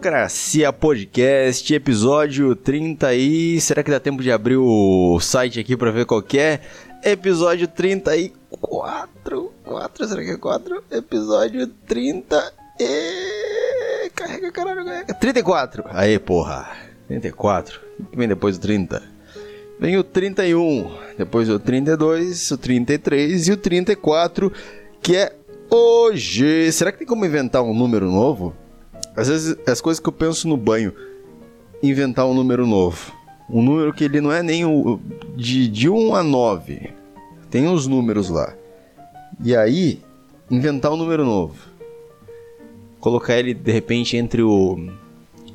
Democracia Podcast, episódio 30 e... Será que dá tempo de abrir o site aqui pra ver qual é? Episódio 34, 4, será que é 4? Episódio 30 e... Carrega, caralho, carrega. 34, aí porra, 34, o que vem depois do 30? Vem o 31, depois o 32, o 33 e o 34, que é hoje. Será que tem como inventar um número novo? Às vezes, as coisas que eu penso no banho, inventar um número novo. Um número que ele não é nem o de, de 1 a 9. Tem os números lá. E aí, inventar um número novo. Colocar ele de repente entre o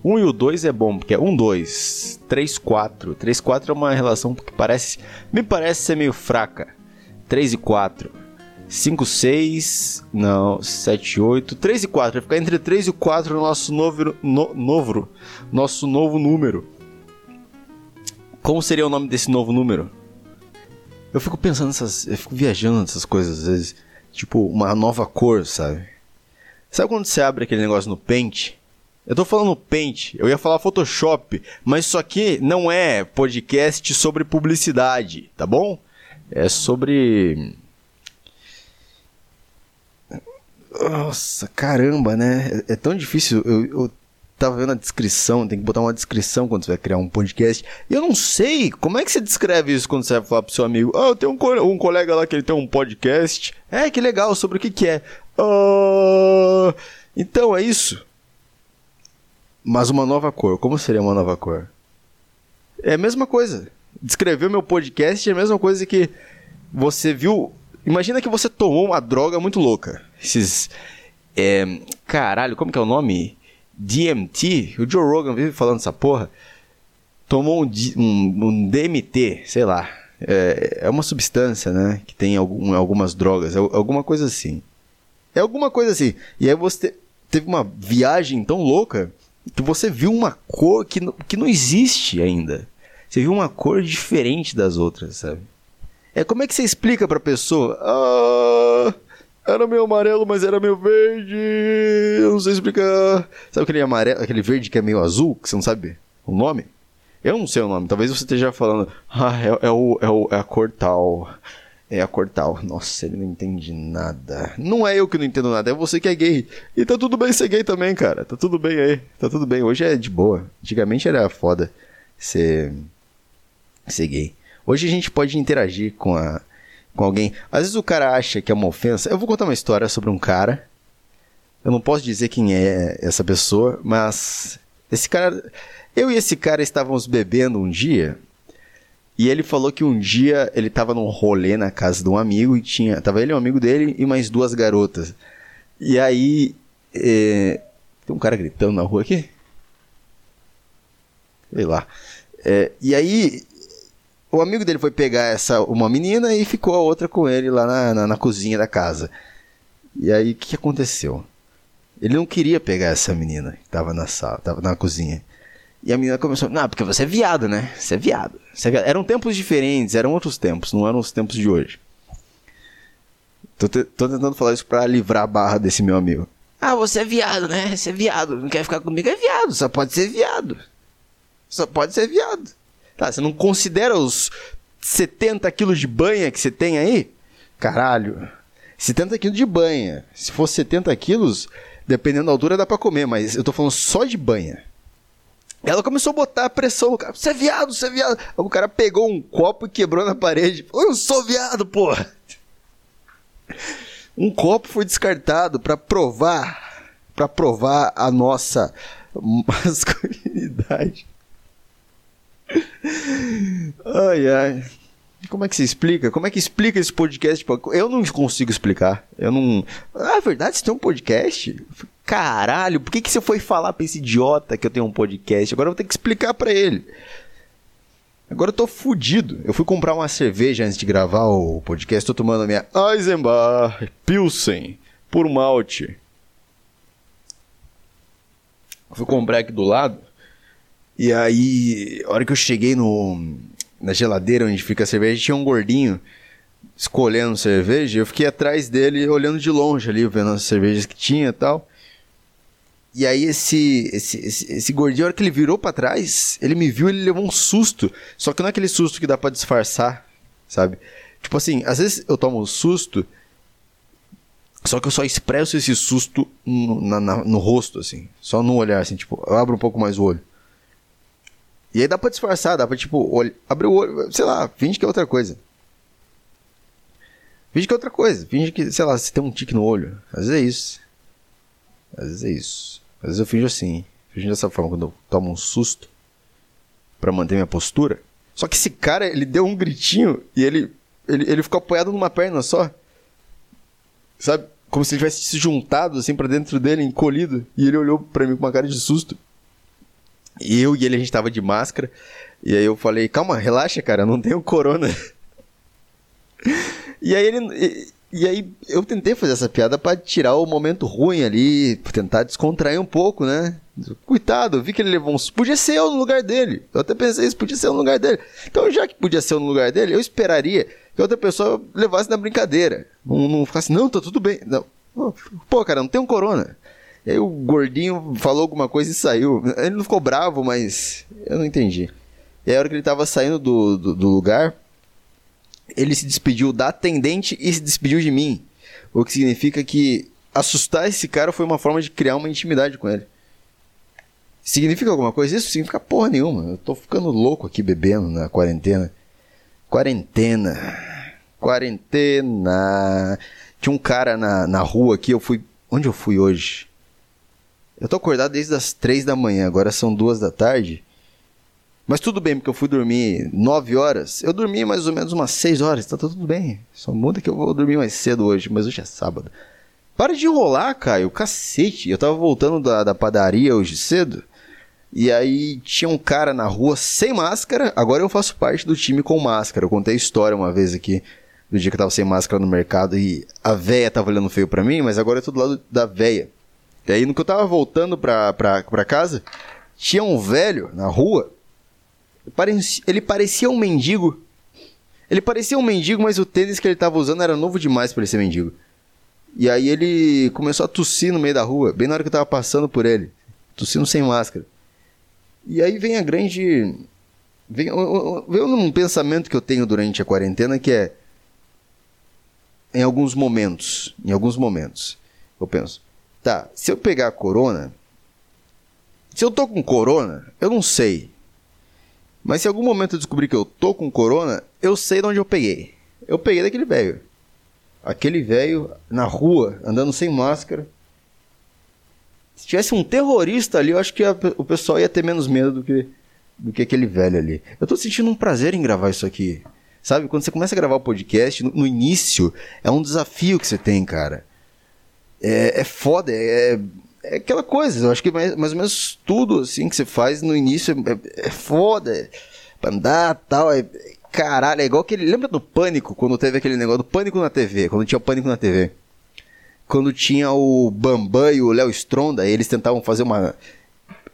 1 e o 2 é bom, porque é 1, 2, 3, 4. 3, 4 é uma relação que parece. Me parece ser meio fraca. 3 e 4. 5, 6. Não, 7, 8. 3 e 4. Vai ficar entre 3 e 4 no nosso novo. No, novo nosso novo número. Como seria o nome desse novo número? Eu fico pensando nessas. Eu fico viajando nessas coisas às vezes. Tipo, uma nova cor, sabe? Sabe quando você abre aquele negócio no Paint? Eu tô falando Paint, eu ia falar Photoshop, mas isso aqui não é podcast sobre publicidade, tá bom? É sobre. Nossa, caramba, né? É, é tão difícil. Eu, eu tava vendo a descrição, tem que botar uma descrição quando você vai criar um podcast. E eu não sei como é que você descreve isso quando você vai falar pro seu amigo. Ah, eu tenho um, um colega lá que ele tem um podcast. É, que legal, sobre o que que é? Uh, então, é isso. Mas uma nova cor. Como seria uma nova cor? É a mesma coisa. Descrever meu podcast é a mesma coisa que você viu. Imagina que você tomou uma droga muito louca. Esses. É, caralho, como que é o nome? DMT? O Joe Rogan vive falando essa porra. Tomou um, um, um DMT, sei lá. É, é, uma substância, né? Que tem algum, algumas drogas. É, alguma coisa assim. É alguma coisa assim. E aí você teve uma viagem tão louca que você viu uma cor que, que não existe ainda. Você viu uma cor diferente das outras, sabe? É como é que você explica pra pessoa? Ah, era meio amarelo, mas era meio verde. Eu não sei explicar. Sabe aquele amarelo, aquele verde que é meio azul, que você não sabe o nome? Eu não sei o nome. Talvez você esteja falando, ah, é, é, o, é, o, é a cor tal. É a cor tal. Nossa, ele não entende nada. Não é eu que não entendo nada, é você que é gay. E tá tudo bem ser gay também, cara. Tá tudo bem aí. Tá tudo bem. Hoje é de boa. Antigamente era foda ser, ser gay. Hoje a gente pode interagir com, a, com alguém. Às vezes o cara acha que é uma ofensa. Eu vou contar uma história sobre um cara. Eu não posso dizer quem é essa pessoa, mas esse cara. Eu e esse cara estávamos bebendo um dia e ele falou que um dia ele tava num rolê na casa de um amigo e tinha. Tava ele, um amigo dele e mais duas garotas. E aí. É, tem um cara gritando na rua aqui? Sei lá. É, e aí. O amigo dele foi pegar essa uma menina e ficou a outra com ele lá na, na, na cozinha da casa. E aí o que, aconteceu? Ele não queria pegar essa menina que tava na sala, tava na cozinha. E a menina começou, não, porque você é viado, né? Você é viado. Você é viado. Eram tempos diferentes, eram outros tempos, não eram os tempos de hoje. Tô, te, tô tentando falar isso pra livrar a barra desse meu amigo. Ah, você é viado, né? Você é viado. Não quer ficar comigo? É viado. Só pode ser viado. Só pode ser viado. Tá, você não considera os 70 quilos de banha que você tem aí? Caralho. 70 quilos de banha. Se fosse 70 quilos, dependendo da altura dá pra comer, mas eu tô falando só de banha. Ela começou a botar pressão no cara. Você é viado, você é viado. O cara pegou um copo e quebrou na parede. Eu sou viado, porra. Um copo foi descartado para provar, para provar a nossa masculinidade. Ai, ai. Como é que se explica? Como é que explica esse podcast? Eu não consigo explicar. Eu não. Ah, é verdade, você tem um podcast? Caralho, por que, que você foi falar pra esse idiota que eu tenho um podcast? Agora eu vou ter que explicar para ele. Agora eu tô fudido. Eu fui comprar uma cerveja antes de gravar o podcast. Tô tomando a minha Eisenbach Pilsen por malte. Fui comprar aqui do lado. E aí, a hora que eu cheguei no, na geladeira onde fica a cerveja, tinha um gordinho escolhendo cerveja. Eu fiquei atrás dele olhando de longe ali, vendo as cervejas que tinha e tal. E aí esse, esse, esse, esse gordinho, a hora que ele virou para trás, ele me viu, ele levou um susto. Só que não é aquele susto que dá para disfarçar, sabe? Tipo assim, às vezes eu tomo um susto, só que eu só expresso esse susto no, na, no rosto, assim. Só no olhar, assim, tipo, eu abro um pouco mais o olho. E aí dá pra disfarçar, dá pra, tipo, olh... abrir o olho, sei lá, finge que é outra coisa. Finge que é outra coisa. Finge que, sei lá, você tem um tique no olho. Às vezes é isso. Às vezes é isso. Às vezes eu finjo assim. Finjo dessa forma, quando eu tomo um susto. para manter minha postura. Só que esse cara, ele deu um gritinho e ele, ele, ele ficou apoiado numa perna só. Sabe? Como se ele tivesse se juntado assim para dentro dele, encolhido. E ele olhou para mim com uma cara de susto. Eu e ele, a gente tava de máscara. E aí eu falei, calma, relaxa, cara, não tenho corona. E aí ele. E, e aí eu tentei fazer essa piada para tirar o momento ruim ali, tentar descontrair um pouco, né? Coitado, vi que ele levou uns. Podia ser eu no lugar dele. Eu até pensei isso, podia ser eu no lugar dele. Então, já que podia ser eu no lugar dele, eu esperaria que outra pessoa levasse na brincadeira. Não, não ficasse, não, tá tudo bem. Não. Pô, cara, não tem um corona. E aí o gordinho falou alguma coisa e saiu. Ele não ficou bravo, mas eu não entendi. E aí, a hora que ele tava saindo do, do, do lugar, ele se despediu da atendente e se despediu de mim. O que significa que assustar esse cara foi uma forma de criar uma intimidade com ele. Significa alguma coisa? Isso significa porra nenhuma. Eu tô ficando louco aqui bebendo na quarentena. Quarentena. Quarentena. Tinha um cara na, na rua aqui, eu fui. Onde eu fui hoje? Eu tô acordado desde as três da manhã, agora são duas da tarde. Mas tudo bem, porque eu fui dormir 9 horas. Eu dormi mais ou menos umas 6 horas, tá tudo bem. Só muda que eu vou dormir mais cedo hoje, mas hoje é sábado. Para de enrolar, Caio, cacete. Eu tava voltando da, da padaria hoje cedo. E aí tinha um cara na rua sem máscara. Agora eu faço parte do time com máscara. Eu contei a história uma vez aqui do dia que eu tava sem máscara no mercado e a véia tava olhando feio pra mim, mas agora eu tô do lado da véia. E aí no que eu tava voltando pra, pra, pra casa, tinha um velho na rua ele parecia um mendigo. Ele parecia um mendigo, mas o tênis que ele estava usando era novo demais para ele ser mendigo. E aí ele começou a tossir no meio da rua, bem na hora que eu tava passando por ele. Tossindo sem máscara. E aí vem a grande. Vem, vem um pensamento que eu tenho durante a quarentena que é. Em alguns momentos. Em alguns momentos. Eu penso. Tá, se eu pegar corona. Se eu tô com corona, eu não sei. Mas se em algum momento eu descobrir que eu tô com corona, eu sei de onde eu peguei. Eu peguei daquele velho. Aquele velho na rua, andando sem máscara. Se tivesse um terrorista ali, eu acho que a, o pessoal ia ter menos medo do que, do que aquele velho ali. Eu tô sentindo um prazer em gravar isso aqui. Sabe, quando você começa a gravar o podcast, no, no início, é um desafio que você tem, cara. É, é foda, é, é aquela coisa, eu acho que mais, mais ou menos tudo assim que você faz no início é, é, foda. É, pra andar tal, é. Caralho, é igual aquele. Lembra do pânico, quando teve aquele negócio do pânico na TV? Quando tinha o pânico na TV. Quando tinha o Bambam e o Léo Stronda, eles tentavam fazer uma.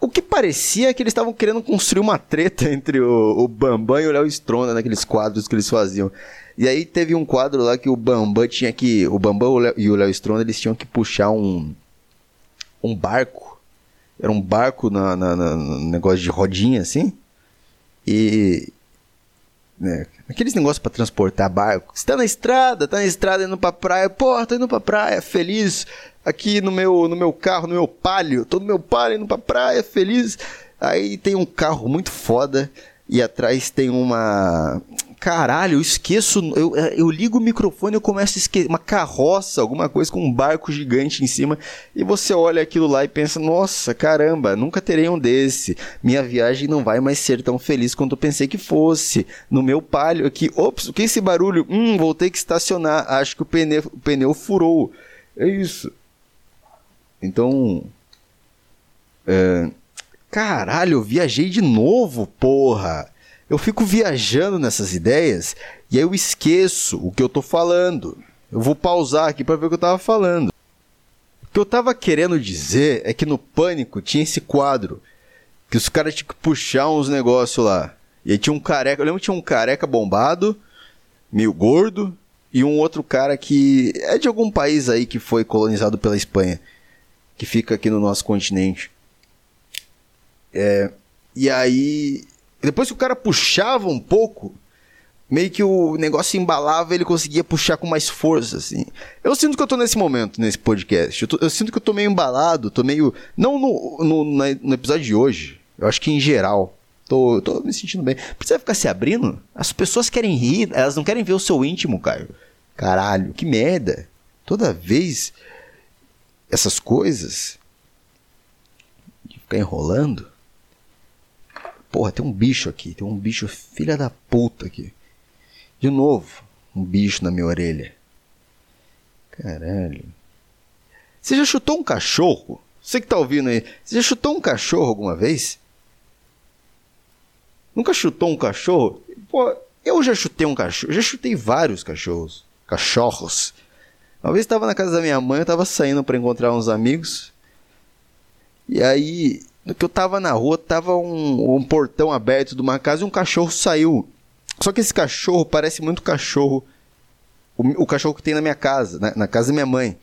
O que parecia que eles estavam querendo construir uma treta entre o, o Bambam e o Léo Stronda naqueles quadros que eles faziam. E aí teve um quadro lá que o Bambam tinha que. O Bambam e o Léo Stronda eles tinham que puxar um um barco. Era um barco na, na, na no negócio de rodinha assim. E. Né, aqueles negócios para transportar barco. Você tá na estrada, tá na estrada indo pra praia. Pô, tô indo pra praia, feliz. Aqui no meu, no meu carro, no meu palio. Tô no meu palio indo pra praia, feliz. Aí tem um carro muito foda. E atrás tem uma caralho, eu esqueço, eu, eu ligo o microfone e eu começo a esquecer, uma carroça, alguma coisa com um barco gigante em cima, e você olha aquilo lá e pensa, nossa, caramba, nunca terei um desse, minha viagem não vai mais ser tão feliz quanto eu pensei que fosse, no meu palio aqui, ops, o que é esse barulho? Hum, vou ter que estacionar, acho que o pneu, o pneu furou, é isso. Então, é... caralho, eu viajei de novo, porra! Eu fico viajando nessas ideias e aí eu esqueço o que eu tô falando. Eu vou pausar aqui para ver o que eu tava falando. O que eu tava querendo dizer é que no Pânico tinha esse quadro que os caras tinham que puxar uns negócios lá. E aí tinha um careca, eu lembro que tinha um careca bombado, meio gordo, e um outro cara que é de algum país aí que foi colonizado pela Espanha. que fica aqui no nosso continente. É, e aí, depois que o cara puxava um pouco, meio que o negócio embalava, ele conseguia puxar com mais força, assim. Eu sinto que eu tô nesse momento, nesse podcast. Eu, tô, eu sinto que eu tô meio embalado, tô meio. Não no, no, no episódio de hoje. Eu acho que em geral. Tô, tô me sentindo bem. Precisa ficar se abrindo? As pessoas querem rir, elas não querem ver o seu íntimo, Caio. Caralho, que merda. Toda vez essas coisas ficar enrolando. Porra, tem um bicho aqui, tem um bicho filha da puta aqui. De novo, um bicho na minha orelha. Caralho. Você já chutou um cachorro? Você que tá ouvindo aí, você já chutou um cachorro alguma vez? Nunca chutou um cachorro? Pô, eu já chutei um cachorro, já chutei vários cachorros. Cachorros. Uma vez estava na casa da minha mãe, eu estava saindo para encontrar uns amigos. E aí, que eu estava na rua, tava um, um portão aberto de uma casa e um cachorro saiu só que esse cachorro parece muito cachorro. O, o cachorro que tem na minha casa, na, na casa da minha mãe.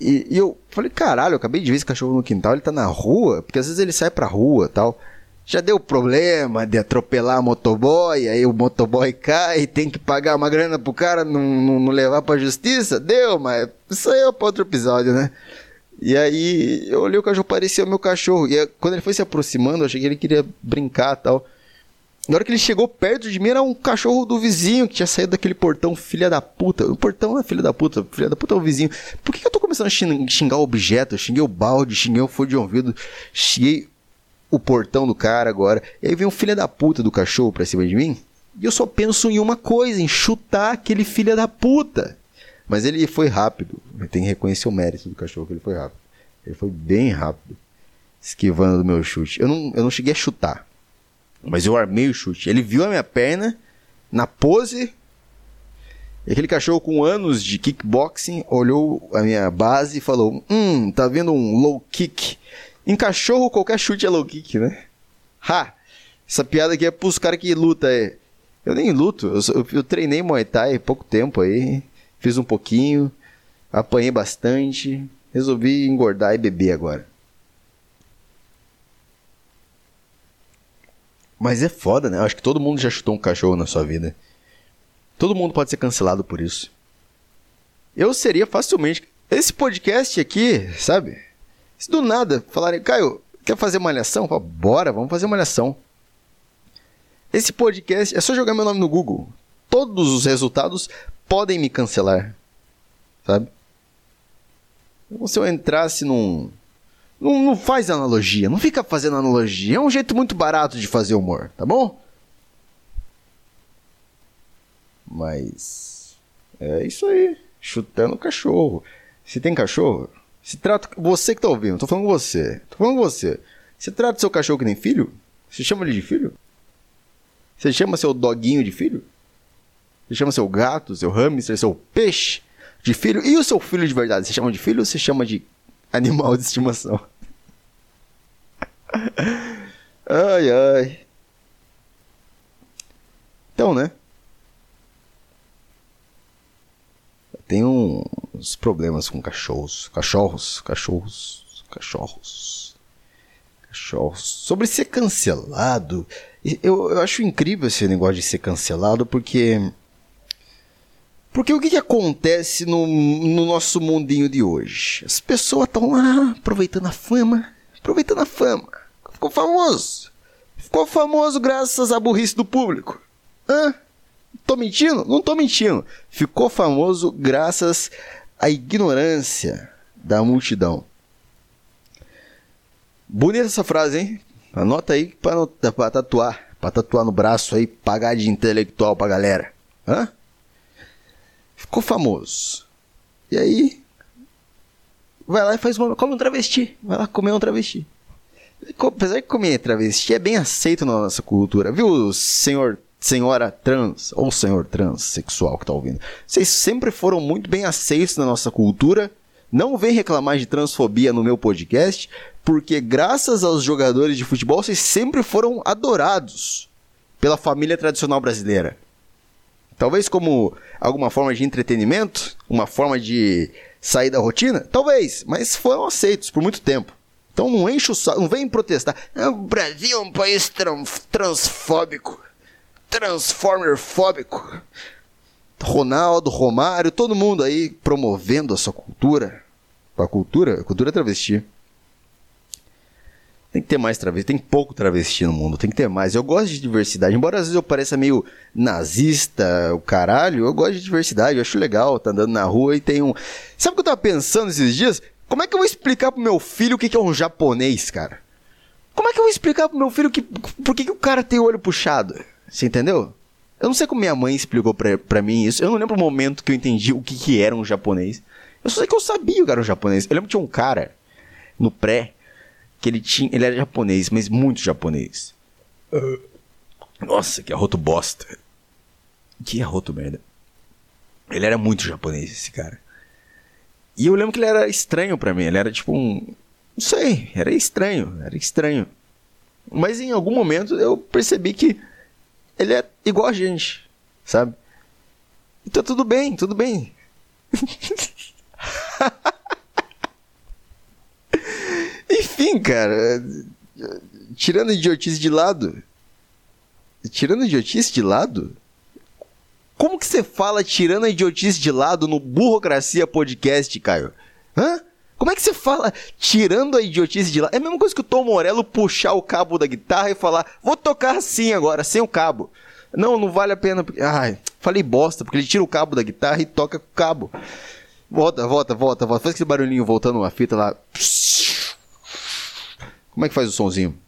E, e, eu falei, caralho, eu acabei de ver esse cachorro no quintal, ele tá na rua, porque às vezes ele sai pra rua tal. Já deu problema de atropelar motoboy, aí o motoboy cai, tem que pagar uma grana pro cara não, não, não levar pra justiça? Deu, mas isso aí é pra outro episódio, né? E aí eu olhei o cachorro, parecia o meu cachorro. E quando ele foi se aproximando, eu achei que ele queria brincar tal. Na hora que ele chegou perto de mim, era um cachorro do vizinho que tinha saído daquele portão, filha da puta. O portão é filha da puta, filha da puta é o vizinho. Por que, que eu tô começando a xingar o objeto? Eu xinguei o balde, xinguei o fone de ouvido, xinguei o portão do cara agora. E aí vem um filho da puta do cachorro pra cima de mim. E eu só penso em uma coisa, em chutar aquele filho da puta. Mas ele foi rápido. Tem que reconhecer o mérito do cachorro, que ele foi rápido. Ele foi bem rápido, esquivando do meu chute. Eu não, eu não cheguei a chutar. Mas eu armei o chute. Ele viu a minha perna na pose. E aquele cachorro com anos de kickboxing olhou a minha base e falou: Hum, tá vendo um low kick? Em cachorro, qualquer chute é low kick, né? Ha! Essa piada aqui é pros caras que luta. Eu nem luto, eu, eu, eu treinei Muay Thai há pouco tempo aí. Fiz um pouquinho, apanhei bastante. Resolvi engordar e beber agora. Mas é foda, né? Eu acho que todo mundo já chutou um cachorro na sua vida. Todo mundo pode ser cancelado por isso. Eu seria facilmente. Esse podcast aqui, sabe? Se do nada falarem, Caio, quer fazer uma malhação? Falo, Bora, vamos fazer uma malhação. Esse podcast é só jogar meu nome no Google. Todos os resultados podem me cancelar. Sabe? Como se eu entrasse num, não, não faz analogia, não fica fazendo analogia. É um jeito muito barato de fazer humor, tá bom? Mas. É isso aí. Chutando cachorro. Se tem cachorro, se trata. Você que tá ouvindo, tô falando com você. Tô falando com você. Você trata seu cachorro que nem filho? Você chama ele de filho? Você chama seu doguinho de filho? Você chama seu gato, seu hamster, seu peixe de filho? E o seu filho de verdade? Você chama de filho ou você chama de animal de estimação. ai, ai. Então, né? Tem uns problemas com cachorros. Cachorros, cachorros, cachorros. Cachorros. Sobre ser cancelado. Eu, eu acho incrível esse negócio de ser cancelado porque porque o que, que acontece no, no, nosso mundinho de hoje? As pessoas estão lá aproveitando a fama, aproveitando a fama. Ficou famoso. Ficou famoso graças à burrice do público. Hã? Tô mentindo? Não tô mentindo. Ficou famoso graças à ignorância da multidão. Bonita essa frase, hein? Anota aí para tatuar. Para tatuar no braço aí, pagar de intelectual pra galera. Hã? Ficou famoso. E aí, vai lá e faz uma. Come um travesti. Vai lá comer um travesti. Apesar de comer travesti é bem aceito na nossa cultura, viu, senhor, senhora trans ou senhor transexual que tá ouvindo? Vocês sempre foram muito bem aceitos na nossa cultura. Não vem reclamar de transfobia no meu podcast, porque graças aos jogadores de futebol vocês sempre foram adorados pela família tradicional brasileira. Talvez como alguma forma de entretenimento, uma forma de sair da rotina? Talvez, mas foram aceitos por muito tempo. Então não enche o saco, não vem protestar. Ah, o Brasil é um país transfóbico, transformerfóbico. Ronaldo, Romário, todo mundo aí promovendo a sua cultura. A cultura, a cultura é travesti. Tem que ter mais travesti, tem pouco travesti no mundo, tem que ter mais. Eu gosto de diversidade, embora às vezes eu pareça meio nazista, o caralho, eu gosto de diversidade, eu acho legal, tá andando na rua e tem um. Sabe o que eu tava pensando esses dias? Como é que eu vou explicar pro meu filho o que, que é um japonês, cara? Como é que eu vou explicar pro meu filho que, por que, que o cara tem o olho puxado? Você entendeu? Eu não sei como minha mãe explicou pra, pra mim isso. Eu não lembro o momento que eu entendi o que, que era um japonês. Eu só sei que eu sabia que era um japonês. Eu lembro que tinha um cara no pré que ele tinha. Ele era japonês, mas muito japonês. Nossa, que arroto bosta. Que arroto merda. Ele era muito japonês, esse cara. E eu lembro que ele era estranho para mim. Ele era tipo um. Não sei, era estranho, era estranho. Mas em algum momento eu percebi que ele é igual a gente, sabe? Então tudo bem, tudo bem. Enfim, cara. Tirando a idiotice de lado. Tirando a idiotice de lado? Como que você fala tirando a idiotice de lado no Burocracia Podcast, Caio? Hã? Como é que você fala tirando a idiotice de lado? É a mesma coisa que o Tom Morello puxar o cabo da guitarra e falar, vou tocar assim agora, sem o cabo. Não, não vale a pena. Ai, falei bosta, porque ele tira o cabo da guitarra e toca com o cabo. Volta, volta, volta, volta. Faz aquele barulhinho voltando uma fita lá. Como é que faz o sonzinho?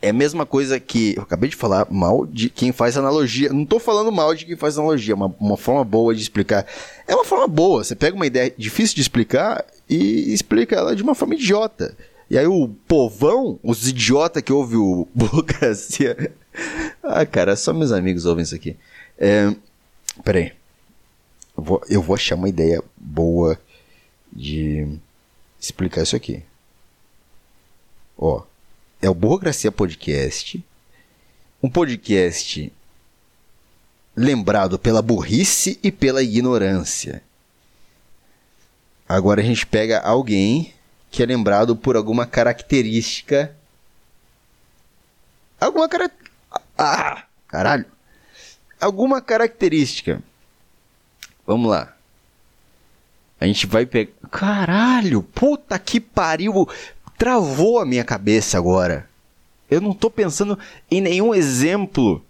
É a mesma coisa que. Eu acabei de falar mal de quem faz analogia. Não tô falando mal de quem faz analogia, uma, uma forma boa de explicar. É uma forma boa. Você pega uma ideia difícil de explicar e explica ela de uma forma idiota. E aí o povão, os idiotas que ouvem o Burocracia. ah, cara, só meus amigos ouvem isso aqui. É, peraí. Eu vou, eu vou achar uma ideia boa de explicar isso aqui. Ó, é o Burocracia Podcast. Um podcast lembrado pela burrice e pela ignorância. Agora a gente pega alguém que é lembrado por alguma característica. Alguma cara... Ah, caralho. Alguma característica. Vamos lá. A gente vai pegar. Caralho, puta que pariu travou a minha cabeça agora. Eu não estou pensando em nenhum exemplo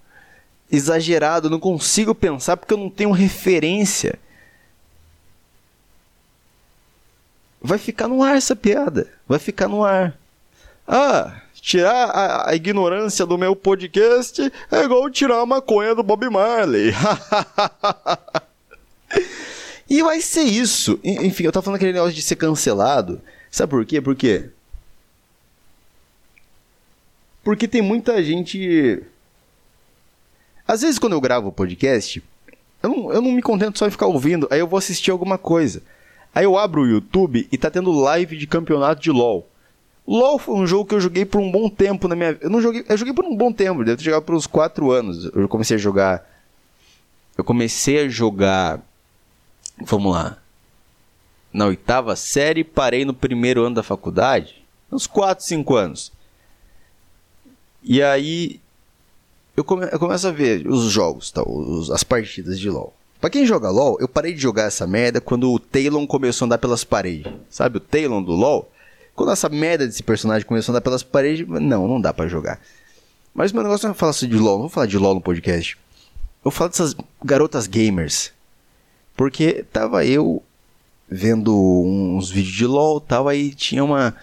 exagerado, não consigo pensar porque eu não tenho referência. Vai ficar no ar essa piada. Vai ficar no ar. Ah, tirar a, a ignorância do meu podcast é igual tirar a maconha do Bob Marley. e vai ser isso. Enfim, eu tava falando aquele negócio de ser cancelado. Sabe por quê? Porque porque tem muita gente. Às vezes, quando eu gravo o podcast, eu não, eu não me contento só em ficar ouvindo, aí eu vou assistir alguma coisa. Aí eu abro o YouTube e tá tendo live de campeonato de LoL. LoL foi um jogo que eu joguei por um bom tempo na minha Eu não joguei. Eu joguei por um bom tempo, deve ter jogado por uns 4 anos. Eu comecei a jogar. Eu comecei a jogar. Vamos lá. Na oitava série, parei no primeiro ano da faculdade. Uns 4, 5 anos. E aí eu, come, eu começo a ver os jogos, tá, os, as partidas de LoL. Pra quem joga LoL, eu parei de jogar essa merda quando o Talon começou a andar pelas paredes. Sabe o Talon do LoL? Quando essa merda desse personagem começou a andar pelas paredes, não, não dá para jogar. Mas meu negócio não é falar de LoL, não vou falar de LoL no podcast. Eu falo dessas garotas gamers. Porque tava eu vendo uns vídeos de LoL, tava aí, tinha uma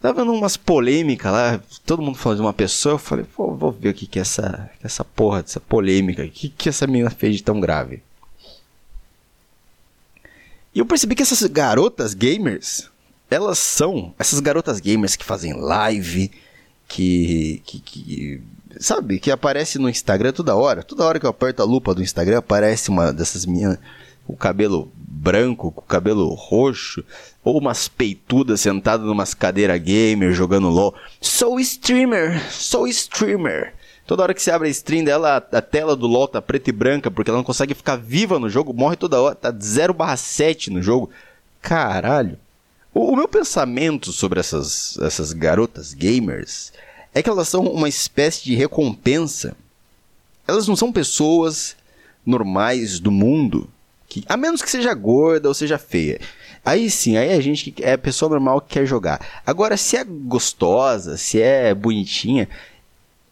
Tava vendo umas polêmicas lá, todo mundo falando de uma pessoa, eu falei, pô, vou ver o que que é essa, essa porra dessa polêmica, o que que essa menina fez de tão grave. E eu percebi que essas garotas gamers, elas são essas garotas gamers que fazem live, que, que, que sabe, que aparece no Instagram toda hora. Toda hora que eu aperto a lupa do Instagram aparece uma dessas com o cabelo branco, com o cabelo roxo, ou umas peitudas sentadas numas cadeira gamer jogando LOL. Sou streamer, sou streamer. Toda hora que você abre a stream dela, a tela do LoL tá preta e branca, porque ela não consegue ficar viva no jogo, morre toda hora, tá 0/7 no jogo. caralho. O, o meu pensamento sobre essas, essas garotas gamers é que elas são uma espécie de recompensa. Elas não são pessoas normais do mundo, que, a menos que seja gorda ou seja feia. Aí sim, aí a gente é pessoa normal que quer jogar. Agora, se é gostosa, se é bonitinha,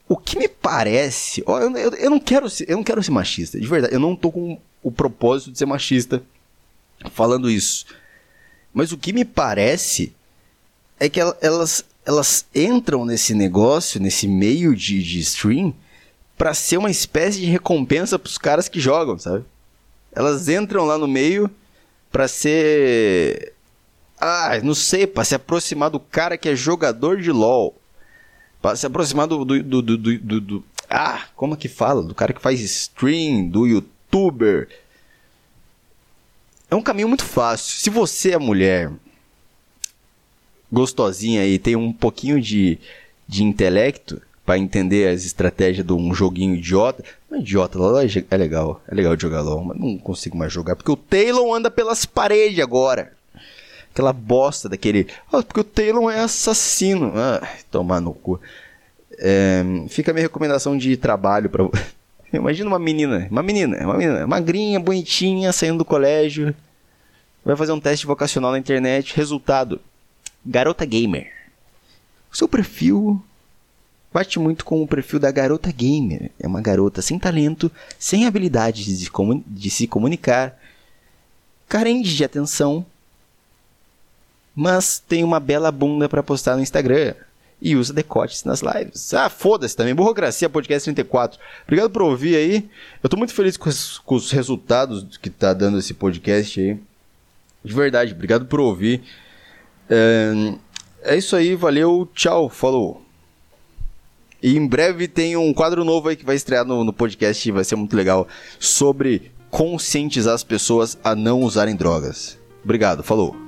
o que me parece, ó, eu, eu, eu, não quero ser, eu não quero ser machista, de verdade, eu não tô com o propósito de ser machista falando isso. Mas o que me parece é que elas, elas entram nesse negócio, nesse meio de, de stream, para ser uma espécie de recompensa pros caras que jogam, sabe? Elas entram lá no meio para ser. Ah, não sei, para se aproximar do cara que é jogador de LoL. Pra se aproximar do, do, do, do, do, do Ah, como é que fala? Do cara que faz stream, do youtuber. É um caminho muito fácil. Se você é mulher gostosinha e tem um pouquinho de, de intelecto para entender as estratégias de um joguinho idiota. Não é idiota, LOL é legal. É legal de jogar LOL, mas não consigo mais jogar. Porque o Taylor anda pelas paredes agora aquela bosta daquele. Ah, porque o Taylor é assassino. Ah, tomar no cu. É, fica a minha recomendação de trabalho para Imagina uma menina, uma menina, uma menina, magrinha, bonitinha, saindo do colégio, vai fazer um teste vocacional na internet, resultado: garota gamer. Seu perfil bate muito com o perfil da garota gamer. É uma garota sem talento, sem habilidades de, de se comunicar, carente de atenção, mas tem uma bela bunda para postar no Instagram e usa decotes nas lives. Ah, foda-se também. Burocracia Podcast 34. Obrigado por ouvir aí. Eu tô muito feliz com os, com os, resultados que tá dando esse podcast aí. De verdade, obrigado por ouvir. É, é isso aí, valeu, tchau, falou. E em breve tem um quadro novo aí que vai estrear no, no podcast vai ser muito legal sobre conscientizar as pessoas a não usarem drogas. Obrigado, falou.